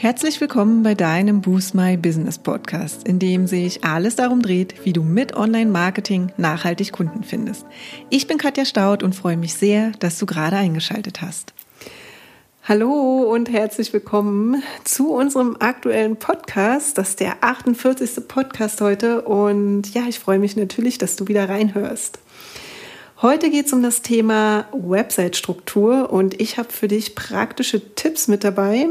Herzlich willkommen bei deinem Boost My Business Podcast, in dem sich alles darum dreht, wie du mit Online-Marketing nachhaltig Kunden findest. Ich bin Katja Staud und freue mich sehr, dass du gerade eingeschaltet hast. Hallo und herzlich willkommen zu unserem aktuellen Podcast. Das ist der 48. Podcast heute und ja, ich freue mich natürlich, dass du wieder reinhörst. Heute geht es um das Thema Website-Struktur und ich habe für dich praktische Tipps mit dabei,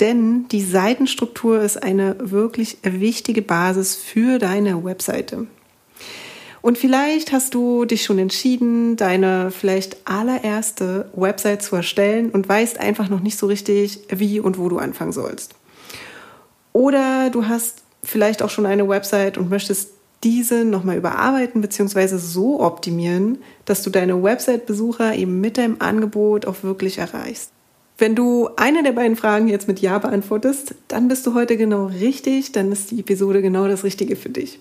denn die Seitenstruktur ist eine wirklich wichtige Basis für deine Webseite. Und vielleicht hast du dich schon entschieden, deine vielleicht allererste Website zu erstellen und weißt einfach noch nicht so richtig, wie und wo du anfangen sollst. Oder du hast vielleicht auch schon eine Website und möchtest diese nochmal überarbeiten bzw. so optimieren, dass du deine Website-Besucher eben mit deinem Angebot auch wirklich erreichst. Wenn du eine der beiden Fragen jetzt mit Ja beantwortest, dann bist du heute genau richtig, dann ist die Episode genau das Richtige für dich.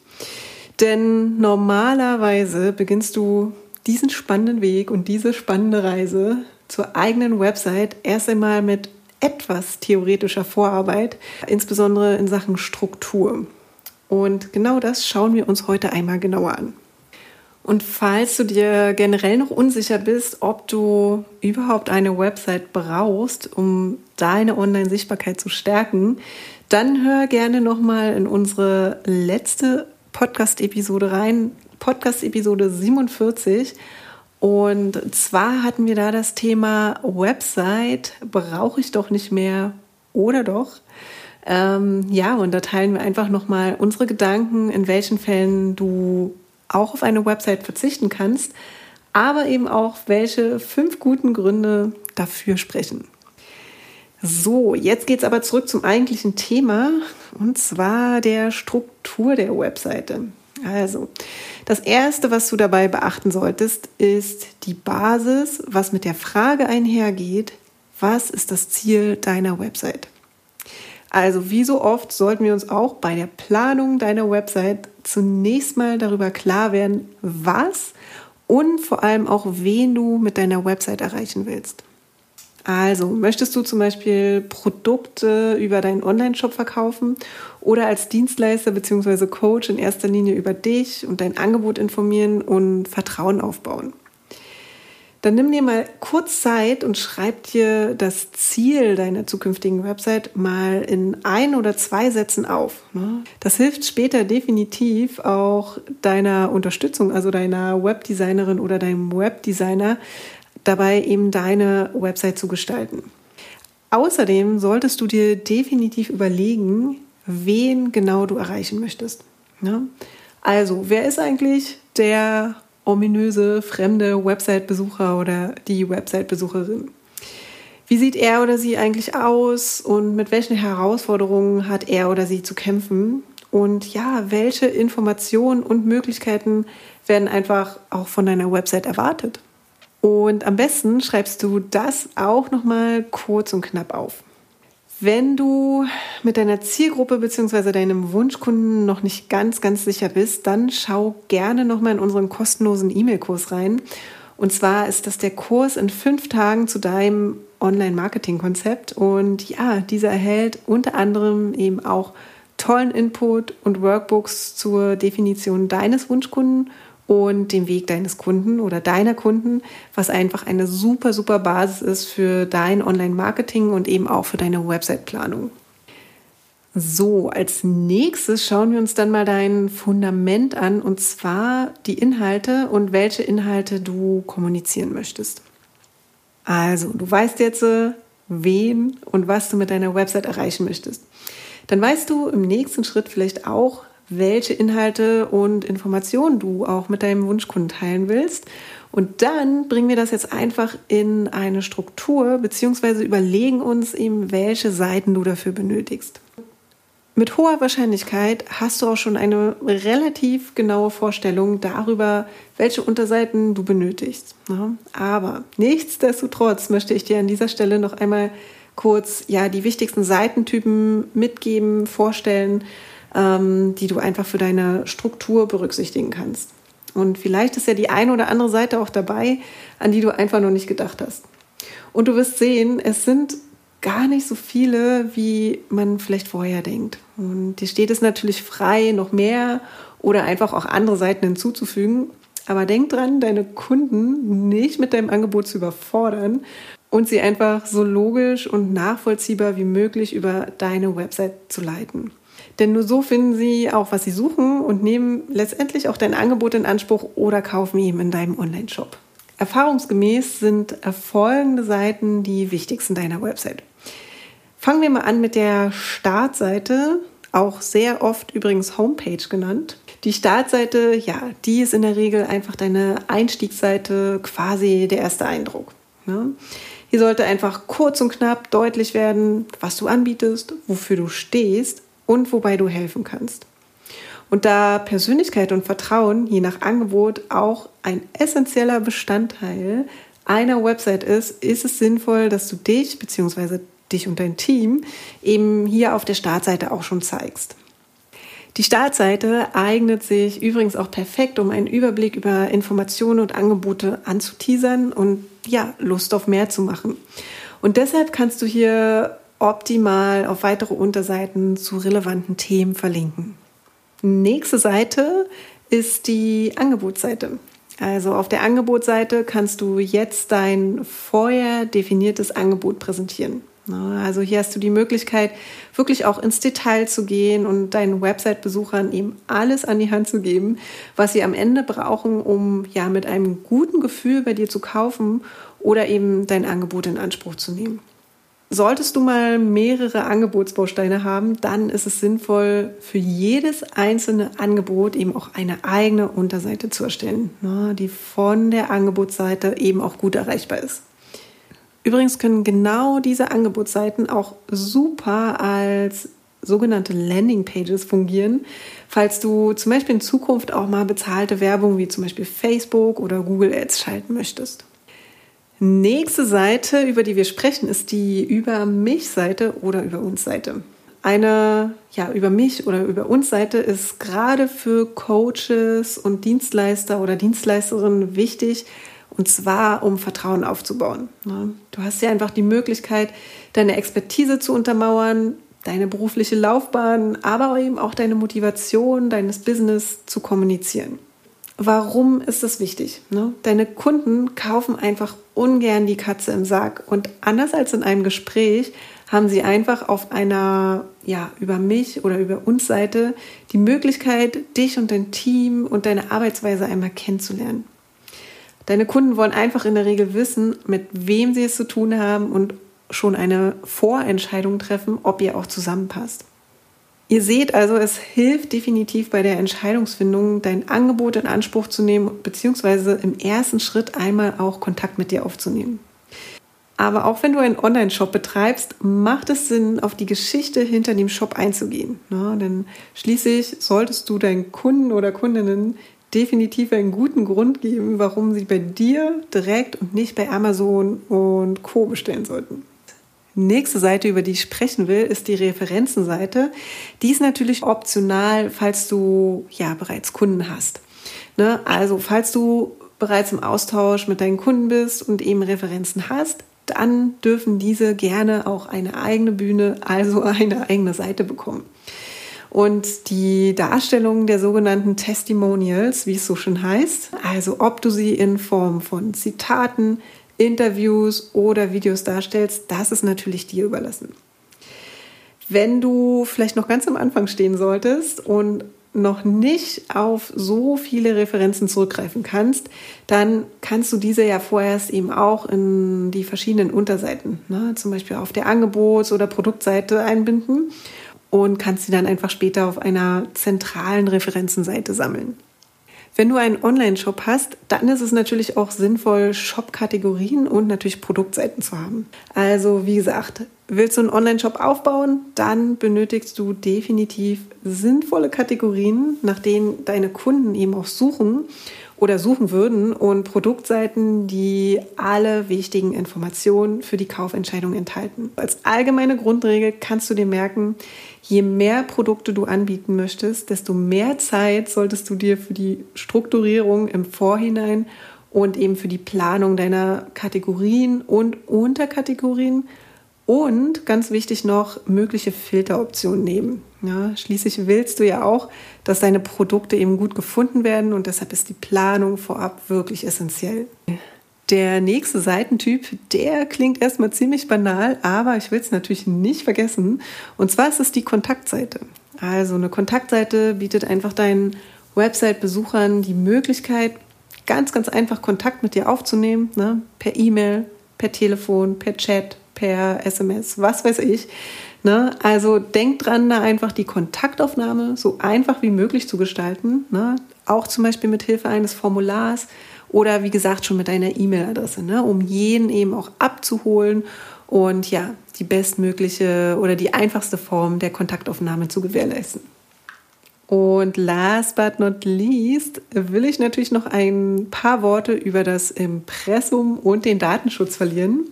Denn normalerweise beginnst du diesen spannenden Weg und diese spannende Reise zur eigenen Website erst einmal mit etwas theoretischer Vorarbeit, insbesondere in Sachen Struktur. Und genau das schauen wir uns heute einmal genauer an. Und falls du dir generell noch unsicher bist, ob du überhaupt eine Website brauchst, um deine Online-Sichtbarkeit zu stärken, dann hör gerne nochmal in unsere letzte Podcast-Episode rein, Podcast-Episode 47. Und zwar hatten wir da das Thema Website, brauche ich doch nicht mehr oder doch? Ähm, ja, und da teilen wir einfach nochmal unsere Gedanken, in welchen Fällen du auch auf eine Website verzichten kannst, aber eben auch, welche fünf guten Gründe dafür sprechen. So, jetzt geht es aber zurück zum eigentlichen Thema und zwar der Struktur der Webseite. Also, das Erste, was du dabei beachten solltest, ist die Basis, was mit der Frage einhergeht, was ist das Ziel deiner Website? Also wie so oft sollten wir uns auch bei der Planung deiner Website zunächst mal darüber klar werden, was und vor allem auch wen du mit deiner Website erreichen willst. Also möchtest du zum Beispiel Produkte über deinen Online-Shop verkaufen oder als Dienstleister bzw. Coach in erster Linie über dich und dein Angebot informieren und Vertrauen aufbauen? Dann nimm dir mal kurz Zeit und schreib dir das Ziel deiner zukünftigen Website mal in ein oder zwei Sätzen auf. Ne? Das hilft später definitiv auch deiner Unterstützung, also deiner Webdesignerin oder deinem Webdesigner, dabei eben deine Website zu gestalten. Außerdem solltest du dir definitiv überlegen, wen genau du erreichen möchtest. Ne? Also, wer ist eigentlich der ominöse fremde Website-Besucher oder die Website-Besucherin. Wie sieht er oder sie eigentlich aus und mit welchen Herausforderungen hat er oder sie zu kämpfen? Und ja, welche Informationen und Möglichkeiten werden einfach auch von deiner Website erwartet? Und am besten schreibst du das auch nochmal kurz und knapp auf. Wenn du mit deiner Zielgruppe bzw. deinem Wunschkunden noch nicht ganz, ganz sicher bist, dann schau gerne nochmal in unseren kostenlosen E-Mail-Kurs rein. Und zwar ist das der Kurs in fünf Tagen zu deinem Online-Marketing-Konzept. Und ja, dieser erhält unter anderem eben auch tollen Input und Workbooks zur Definition deines Wunschkunden und dem Weg deines Kunden oder deiner Kunden, was einfach eine super, super Basis ist für dein Online-Marketing und eben auch für deine Website-Planung. So, als nächstes schauen wir uns dann mal dein Fundament an und zwar die Inhalte und welche Inhalte du kommunizieren möchtest. Also, du weißt jetzt, wen und was du mit deiner Website erreichen möchtest. Dann weißt du im nächsten Schritt vielleicht auch, welche Inhalte und Informationen du auch mit deinem Wunschkunden teilen willst. Und dann bringen wir das jetzt einfach in eine Struktur, beziehungsweise überlegen uns eben, welche Seiten du dafür benötigst. Mit hoher Wahrscheinlichkeit hast du auch schon eine relativ genaue Vorstellung darüber, welche Unterseiten du benötigst. Aber nichtsdestotrotz möchte ich dir an dieser Stelle noch einmal kurz ja, die wichtigsten Seitentypen mitgeben, vorstellen ähm, die du einfach für deine Struktur berücksichtigen kannst. Und vielleicht ist ja die eine oder andere Seite auch dabei, an die du einfach noch nicht gedacht hast. Und du wirst sehen, es sind gar nicht so viele, wie man vielleicht vorher denkt. Und dir steht es natürlich frei, noch mehr oder einfach auch andere Seiten hinzuzufügen. Aber denk dran, deine Kunden nicht mit deinem Angebot zu überfordern und sie einfach so logisch und nachvollziehbar wie möglich über deine Website zu leiten. Denn nur so finden sie auch, was sie suchen und nehmen letztendlich auch dein Angebot in Anspruch oder kaufen ihm in deinem Online-Shop. Erfahrungsgemäß sind folgende Seiten die wichtigsten deiner Website. Fangen wir mal an mit der Startseite, auch sehr oft übrigens Homepage genannt. Die Startseite, ja, die ist in der Regel einfach deine Einstiegsseite, quasi der erste Eindruck. Ne? Hier sollte einfach kurz und knapp deutlich werden, was du anbietest, wofür du stehst und wobei du helfen kannst. Und da Persönlichkeit und Vertrauen je nach Angebot auch ein essentieller Bestandteil einer Website ist, ist es sinnvoll, dass du dich bzw. dich und dein Team eben hier auf der Startseite auch schon zeigst. Die Startseite eignet sich übrigens auch perfekt, um einen Überblick über Informationen und Angebote anzuteasern und ja, Lust auf mehr zu machen. Und deshalb kannst du hier optimal auf weitere Unterseiten zu relevanten Themen verlinken. Nächste Seite ist die Angebotsseite. Also auf der Angebotsseite kannst du jetzt dein vorher definiertes Angebot präsentieren. Also hier hast du die Möglichkeit, wirklich auch ins Detail zu gehen und deinen Website-Besuchern eben alles an die Hand zu geben, was sie am Ende brauchen, um ja mit einem guten Gefühl bei dir zu kaufen oder eben dein Angebot in Anspruch zu nehmen. Solltest du mal mehrere Angebotsbausteine haben, dann ist es sinnvoll, für jedes einzelne Angebot eben auch eine eigene Unterseite zu erstellen, ne, die von der Angebotsseite eben auch gut erreichbar ist. Übrigens können genau diese Angebotsseiten auch super als sogenannte Landingpages fungieren, falls du zum Beispiel in Zukunft auch mal bezahlte Werbung wie zum Beispiel Facebook oder Google Ads schalten möchtest. Nächste Seite, über die wir sprechen, ist die Über mich Seite oder Über uns Seite. Eine ja, Über mich oder Über uns Seite ist gerade für Coaches und Dienstleister oder Dienstleisterinnen wichtig, und zwar um Vertrauen aufzubauen. Ne? Du hast ja einfach die Möglichkeit, deine Expertise zu untermauern, deine berufliche Laufbahn, aber eben auch deine Motivation, deines Business zu kommunizieren. Warum ist das wichtig? Ne? Deine Kunden kaufen einfach ungern die Katze im Sack. Und anders als in einem Gespräch haben sie einfach auf einer, ja, über mich oder über uns Seite die Möglichkeit, dich und dein Team und deine Arbeitsweise einmal kennenzulernen. Deine Kunden wollen einfach in der Regel wissen, mit wem sie es zu tun haben und schon eine Vorentscheidung treffen, ob ihr auch zusammenpasst. Ihr seht also, es hilft definitiv bei der Entscheidungsfindung, dein Angebot in Anspruch zu nehmen, beziehungsweise im ersten Schritt einmal auch Kontakt mit dir aufzunehmen. Aber auch wenn du einen Online-Shop betreibst, macht es Sinn, auf die Geschichte hinter dem Shop einzugehen. Ne? Denn schließlich solltest du deinen Kunden oder Kundinnen definitiv einen guten Grund geben, warum sie bei dir direkt und nicht bei Amazon und Co bestellen sollten. Nächste Seite, über die ich sprechen will, ist die Referenzenseite. Die ist natürlich optional, falls du ja bereits Kunden hast. Ne? Also, falls du bereits im Austausch mit deinen Kunden bist und eben Referenzen hast, dann dürfen diese gerne auch eine eigene Bühne, also eine eigene Seite bekommen. Und die Darstellung der sogenannten Testimonials, wie es so schön heißt, also ob du sie in Form von Zitaten, Interviews oder Videos darstellst, das ist natürlich dir überlassen. Wenn du vielleicht noch ganz am Anfang stehen solltest und noch nicht auf so viele Referenzen zurückgreifen kannst, dann kannst du diese ja vorerst eben auch in die verschiedenen Unterseiten, ne, zum Beispiel auf der Angebots- oder Produktseite einbinden und kannst sie dann einfach später auf einer zentralen Referenzenseite sammeln. Wenn du einen Online-Shop hast, dann ist es natürlich auch sinnvoll, Shop-Kategorien und natürlich Produktseiten zu haben. Also wie gesagt, willst du einen Online-Shop aufbauen, dann benötigst du definitiv sinnvolle Kategorien, nach denen deine Kunden eben auch suchen oder suchen würden und Produktseiten, die alle wichtigen Informationen für die Kaufentscheidung enthalten. Als allgemeine Grundregel kannst du dir merken, je mehr Produkte du anbieten möchtest, desto mehr Zeit solltest du dir für die Strukturierung im Vorhinein und eben für die Planung deiner Kategorien und Unterkategorien Und ganz wichtig noch, mögliche Filteroptionen nehmen. Ja, schließlich willst du ja auch, dass deine Produkte eben gut gefunden werden und deshalb ist die Planung vorab wirklich essentiell. Der nächste Seitentyp, der klingt erstmal ziemlich banal, aber ich will es natürlich nicht vergessen. Und zwar ist es die Kontaktseite. Also eine Kontaktseite bietet einfach deinen Website-Besuchern die Möglichkeit, ganz, ganz einfach Kontakt mit dir aufzunehmen, ne? per E-Mail, per Telefon, per Chat, per SMS, was weiß ich. Ne? Also denk dran, da einfach die Kontaktaufnahme so einfach wie möglich zu gestalten. Ne? Auch zum Beispiel mit Hilfe eines Formulars oder wie gesagt schon mit deiner E-Mail-Adresse, ne? um jeden eben auch abzuholen und ja, die bestmögliche oder die einfachste Form der Kontaktaufnahme zu gewährleisten. Und last but not least will ich natürlich noch ein paar Worte über das Impressum und den Datenschutz verlieren.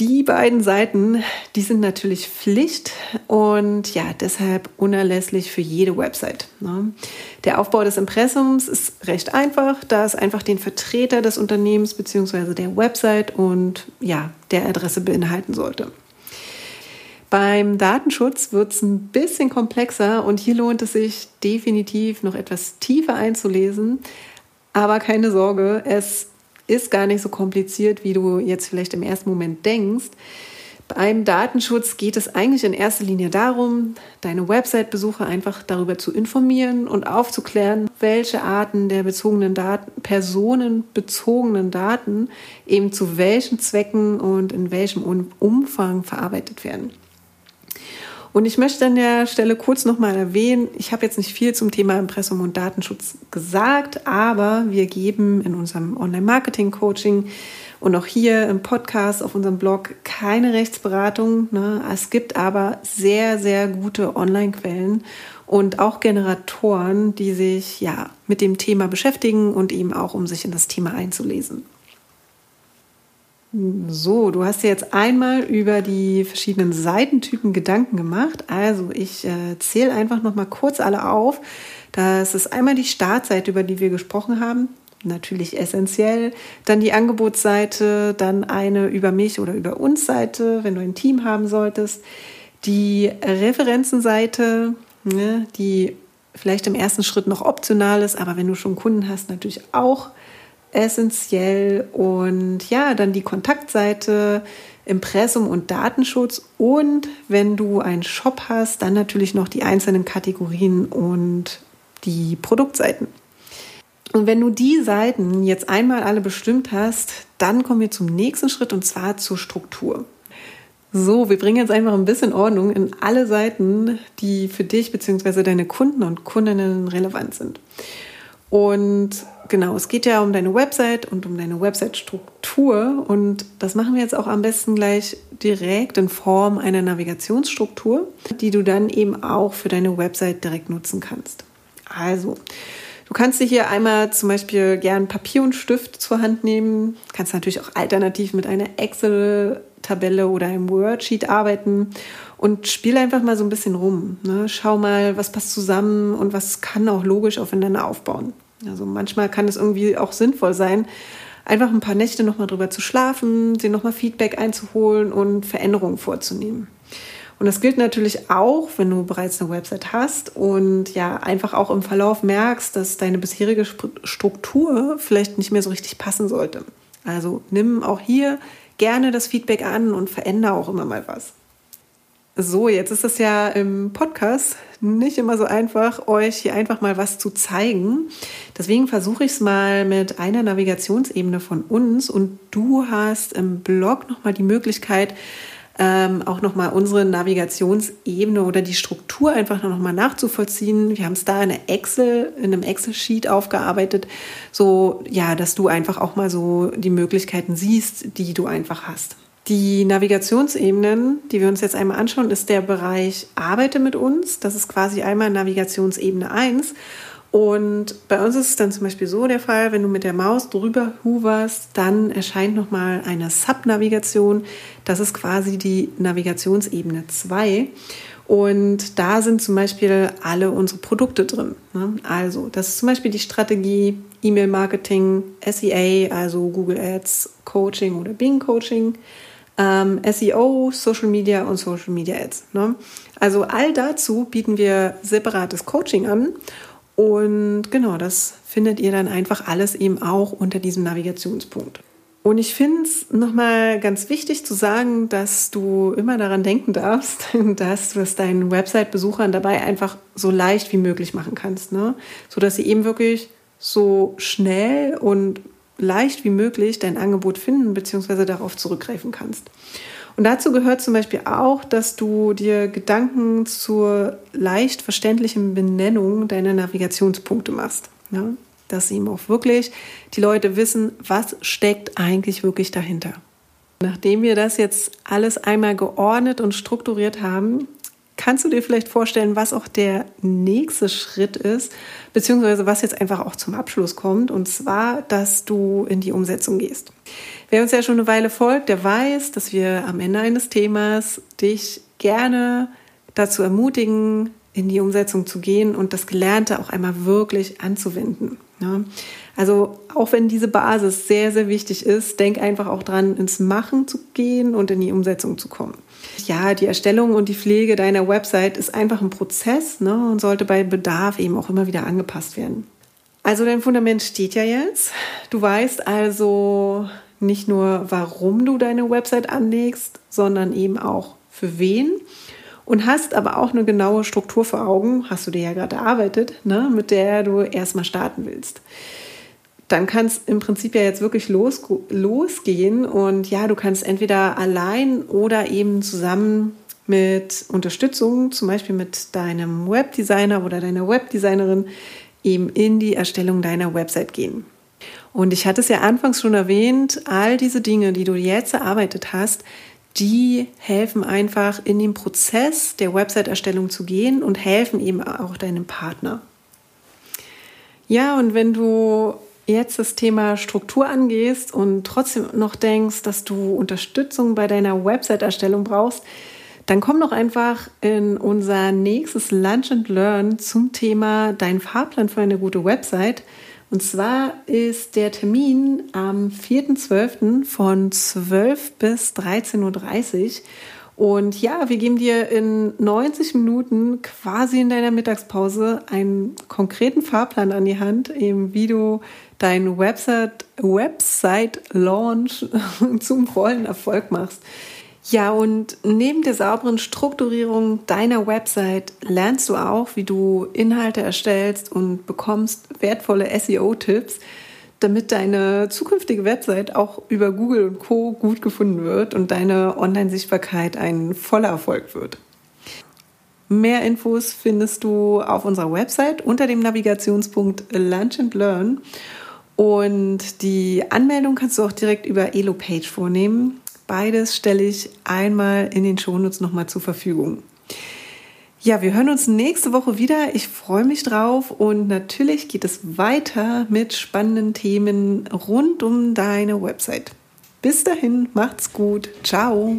Die beiden Seiten, die sind natürlich Pflicht und ja, deshalb unerlässlich für jede Website. Ne? Der Aufbau des Impressums ist recht einfach, da es einfach den Vertreter des Unternehmens bzw. der Website und ja, der Adresse beinhalten sollte. Beim Datenschutz wird es ein bisschen komplexer und hier lohnt es sich definitiv noch etwas tiefer einzulesen. Aber keine Sorge, es ist gar nicht so kompliziert, wie du jetzt vielleicht im ersten Moment denkst. Beim Datenschutz geht es eigentlich in erster Linie darum, deine Website-Besucher einfach darüber zu informieren und aufzuklären, welche Arten der bezogenen Daten, personenbezogenen Daten eben zu welchen Zwecken und in welchem Umfang verarbeitet werden. Und ich möchte an der Stelle kurz nochmal erwähnen, ich habe jetzt nicht viel zum Thema Impressum und Datenschutz gesagt, aber wir geben in unserem Online-Marketing-Coaching und auch hier im Podcast auf unserem Blog keine Rechtsberatung. Ne? Es gibt aber sehr, sehr gute Online-Quellen und auch Generatoren, die sich ja mit dem Thema beschäftigen und eben auch um sich in das Thema einzulesen. So, du hast dir jetzt einmal über die verschiedenen Seitentypen Gedanken gemacht. Also ich äh, zähle einfach noch mal kurz alle auf. Das ist einmal die Startseite, über die wir gesprochen haben. Natürlich essentiell. Dann die Angebotsseite, dann eine über mich oder über uns Seite, wenn du ein Team haben solltest. Die Referenzenseite, ne, die vielleicht im ersten Schritt noch optional ist, aber wenn du schon Kunden hast, natürlich auch essentiell. Und ja, dann die Kontaktseite, Impressum und Datenschutz. Und wenn du einen Shop hast, dann natürlich noch die einzelnen Kategorien und die Produktseiten. Und wenn du die Seiten jetzt einmal alle bestimmt hast, dann kommen wir zum nächsten Schritt und zwar zur Struktur. So, wir bringen jetzt einfach ein bisschen Ordnung in alle Seiten, die für dich bzw. deine Kunden und Kundinnen relevant sind. Und genau, es geht ja um deine Website und um deine Website-Struktur. Und das machen wir jetzt auch am besten gleich direkt in Form einer Navigationsstruktur, die du dann eben auch für deine Website direkt nutzen kannst. Also, du kannst dir hier einmal zum Beispiel gern Papier und Stift zur Hand nehmen. Kannst natürlich auch alternativ mit einer Excel-Tabelle oder einem Wordsheet arbeiten und spiel einfach mal so ein bisschen rum. Ne? Schau mal, was passt zusammen und was kann auch logisch aufeinander aufbauen. Also manchmal kann es irgendwie auch sinnvoll sein, einfach ein paar Nächte nochmal drüber zu schlafen, dir nochmal Feedback einzuholen und Veränderungen vorzunehmen. Und das gilt natürlich auch, wenn du bereits eine Website hast und ja einfach auch im Verlauf merkst, dass deine bisherige Struktur vielleicht nicht mehr so richtig passen sollte. Also nimm auch hier gerne das Feedback an und verändere auch immer mal was. So, jetzt ist es ja im Podcast nicht immer so einfach, euch hier einfach mal was zu zeigen. Deswegen versuche ich es mal mit einer Navigationsebene von uns und du hast im Blog nochmal die Möglichkeit, ähm, auch nochmal unsere Navigationsebene oder die Struktur einfach nochmal nachzuvollziehen. Wir haben es da in, Excel, in einem Excel-Sheet aufgearbeitet, so ja, dass du einfach auch mal so die Möglichkeiten siehst, die du einfach hast. Die Navigationsebenen, die wir uns jetzt einmal anschauen, ist der Bereich Arbeite mit uns. Das ist quasi einmal Navigationsebene 1. Und bei uns ist es dann zum Beispiel so der Fall, wenn du mit der Maus drüber hoverst, dann erscheint nochmal eine Subnavigation. Das ist quasi die Navigationsebene 2. Und da sind zum Beispiel alle unsere Produkte drin. Ne? Also, das ist zum Beispiel die Strategie E-Mail-Marketing, SEA, also Google Ads, Coaching oder Bing Coaching ähm, SEO, Social Media und Social Media Ads. Ne? Also all dazu bieten wir separates Coaching an. Und genau, das findet ihr dann einfach alles eben auch unter diesem Navigationspunkt. Und ich finde es nochmal ganz wichtig zu sagen, dass du immer daran denken darfst, dass du es deinen Website-Besuchern dabei einfach so leicht wie möglich machen kannst, ne? sodass sie eben wirklich so schnell und leicht wie möglich dein Angebot finden bzw. darauf zurückgreifen kannst. Und dazu gehört zum Beispiel auch, dass du dir Gedanken zur leicht verständlichen Benennung deiner Navigationspunkte machst. Ja? Dass eben auch wirklich die Leute wissen, was steckt eigentlich wirklich dahinter. Nachdem wir das jetzt alles einmal geordnet und strukturiert haben, kannst du dir vielleicht vorstellen, was auch der nächste Schritt ist, beziehungsweise was jetzt einfach auch zum Abschluss kommt, und zwar, dass du in die Umsetzung gehst. Wer uns ja schon eine Weile folgt, der weiß, dass wir am Ende eines Themas dich gerne dazu ermutigen, in die Umsetzung zu gehen und das Gelernte auch einmal wirklich anzuwenden. Ja. Also auch wenn diese Basis sehr, sehr wichtig ist, denk einfach auch dran, ins Machen zu gehen und in die Umsetzung zu kommen. Ja, die Erstellung und die Pflege deiner Website ist einfach ein Prozess ne, und sollte bei Bedarf eben auch immer wieder angepasst werden. Also dein Fundament steht ja jetzt. Du weißt also nicht nur, warum du deine Website anlegst, sondern eben auch für wen und hast aber auch eine genaue Struktur vor Augen, hast du dir ja gerade erarbeitet, ne, mit der du erstmal starten willst. Dann kann es im Prinzip ja jetzt wirklich los, losgehen und ja, du kannst entweder allein oder eben zusammen mit Unterstützung, zum Beispiel mit deinem Webdesigner oder deiner Webdesignerin, eben in die Erstellung deiner Website gehen. Und ich hatte es ja anfangs schon erwähnt, all diese Dinge, die du jetzt erarbeitet hast, die helfen einfach in den Prozess der Website-Erstellung zu gehen und helfen eben auch deinem Partner. Ja, und wenn du jetzt das Thema Struktur angehst und trotzdem noch denkst, dass du Unterstützung bei deiner Website-Erstellung brauchst, dann komm doch einfach in unser nächstes Lunch and Learn zum Thema dein Fahrplan für eine gute Website. Und zwar ist der Termin am 4.12. von 12 bis 13.30 Uhr. Und ja, wir geben dir in 90 Minuten quasi in deiner Mittagspause einen konkreten Fahrplan an die Hand, eben wie du deinen Website, Website zum vollen Erfolg machst. Ja, und neben der sauberen Strukturierung deiner Website lernst du auch, wie du Inhalte erstellst und bekommst wertvolle SEO-Tipps, damit deine zukünftige Website auch über Google und Co gut gefunden wird und deine Online-Sichtbarkeit ein voller Erfolg wird. Mehr Infos findest du auf unserer Website unter dem Navigationspunkt Lunch and Learn. Und die Anmeldung kannst du auch direkt über Elo-Page vornehmen. Beides stelle ich einmal in den Shownotes nochmal zur Verfügung. Ja, wir hören uns nächste Woche wieder. Ich freue mich drauf und natürlich geht es weiter mit spannenden Themen rund um deine Website. Bis dahin, macht's gut. Ciao.